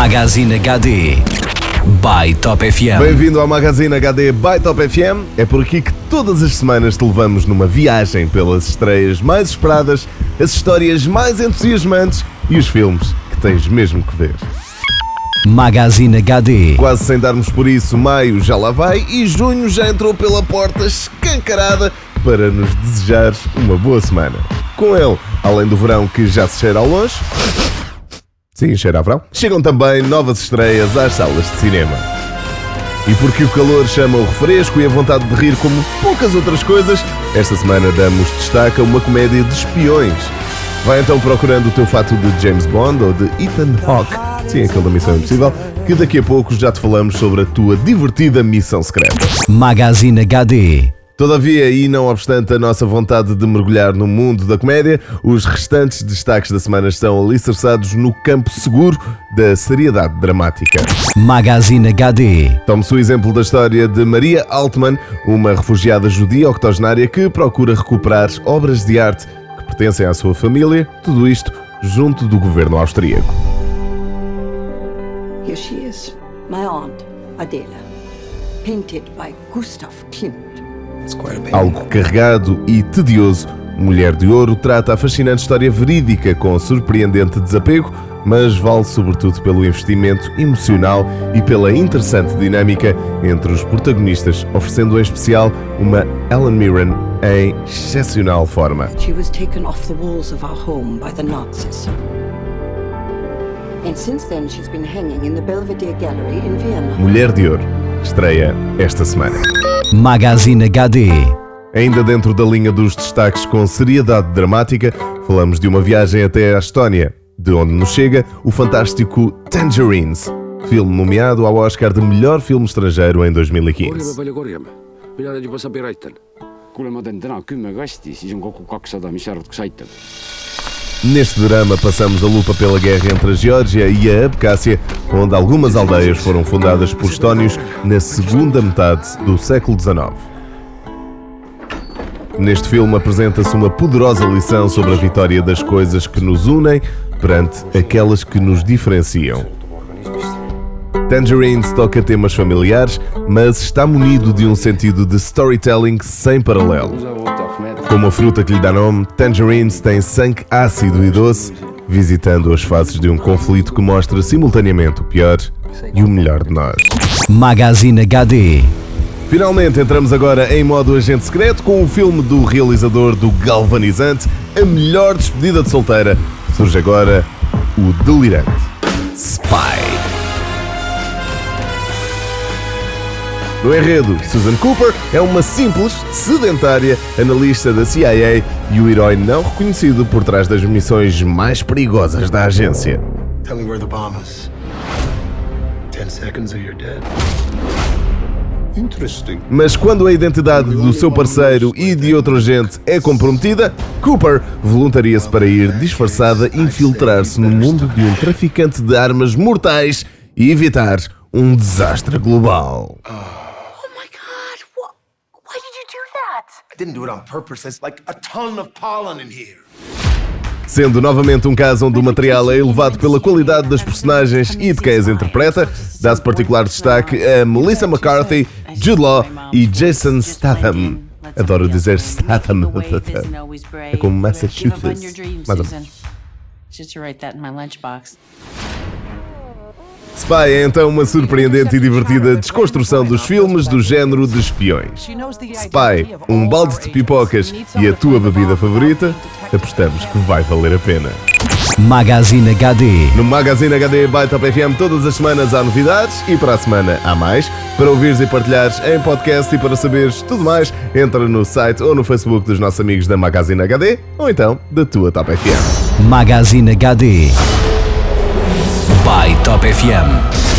Magazine HD by Top FM. Bem-vindo ao Magazine HD by Top FM. É por aqui que todas as semanas te levamos numa viagem pelas estreias mais esperadas, as histórias mais entusiasmantes e os filmes que tens mesmo que ver. Magazine HD. Quase sem darmos por isso, maio já lá vai e junho já entrou pela porta escancarada para nos desejar uma boa semana. Com ele, além do verão que já se cheira ao longe, sim, cheira a verão, chegam também novas estreias às salas de cinema. E porque o calor chama o refresco e a vontade de rir como poucas outras coisas, esta semana damos destaque a uma comédia de espiões. Vai então procurando o teu fato de James Bond ou de Ethan Hawke, sim, aquele da Missão Impossível, que daqui a pouco já te falamos sobre a tua divertida missão secreta. Magazine HD. Todavia, e não obstante a nossa vontade de mergulhar no mundo da comédia, os restantes destaques da semana estão alicerçados no campo seguro da seriedade dramática. Magazine HD. Tome-se o exemplo da história de Maria Altman, uma refugiada judia octogenária que procura recuperar obras de arte que pertencem à sua família, tudo isto junto do governo austríaco. Here she is, my aunt, Adela, painted by Gustav Klimt. Algo carregado e tedioso, Mulher de Ouro trata a fascinante história verídica com surpreendente desapego, mas vale sobretudo pelo investimento emocional e pela interessante dinâmica entre os protagonistas, oferecendo em especial uma Ellen Mirren em excepcional forma. She was taken off the walls of our home by the Nazis. And since then, she's been hanging in the Belvedere Gallery in Vienna. Mulher de Ouro estreia esta semana. Magazine HD. Ainda dentro da linha dos destaques com seriedade dramática, falamos de uma viagem até à Estónia, de onde nos chega o fantástico Tangerines, filme nomeado ao Oscar de melhor filme estrangeiro em korjame 2015. Neste drama passamos a lupa pela guerra entre a Geórgia e a Abcásia, onde algumas aldeias foram fundadas por estónios na segunda metade do século XIX. Neste filme apresenta-se uma poderosa lição sobre a vitória das coisas que nos unem perante aquelas que nos diferenciam. Tangerines toca temas familiares, mas está munido de um sentido de storytelling sem paralelo. Como a fruta que lhe dá nome, Tangerines tem sangue ácido e doce, visitando as faces de um conflito que mostra simultaneamente o pior e o melhor de nós. Magazine HD. Finalmente entramos agora em modo agente secreto com o filme do realizador do Galvanizante, A Melhor Despedida de Solteira. Surge agora o Delirante Spy. No enredo, Susan Cooper é uma simples, sedentária analista da CIA e o herói não reconhecido por trás das missões mais perigosas da agência. Tell me where the bomb is. Ten seconds or you're dead. Interesting. Mas quando a identidade do seu parceiro e de outro agente é comprometida, Cooper voluntaria-se para ir disfarçada infiltrar-se no mundo de um traficante de armas mortais e evitar um desastre global. I didn't do it on purpose. There's like a ton of pollen in here. Sendo novamente um caso onde o material é elevado pela qualidade das personagens e de quem as interpreta, dá-se particular destaque a Melissa McCarthy, Jude Law e Jason Statham. Adoro dizer Statham. É como Massachusetts. Mais ou menos. Spy é então uma surpreendente e divertida desconstrução dos filmes do género de espiões. Spy, um balde de pipocas e a tua bebida favorita? Apostamos que vai valer a pena. Magazine HD. No Magazine HD by Top FM todas as semanas há novidades e para a semana há mais. Para ouvires e partilhares em podcast e para saberes tudo mais, entra no site ou no Facebook dos nossos amigos da Magazine HD ou então da tua Top FM. Magazine HD. By Top FM.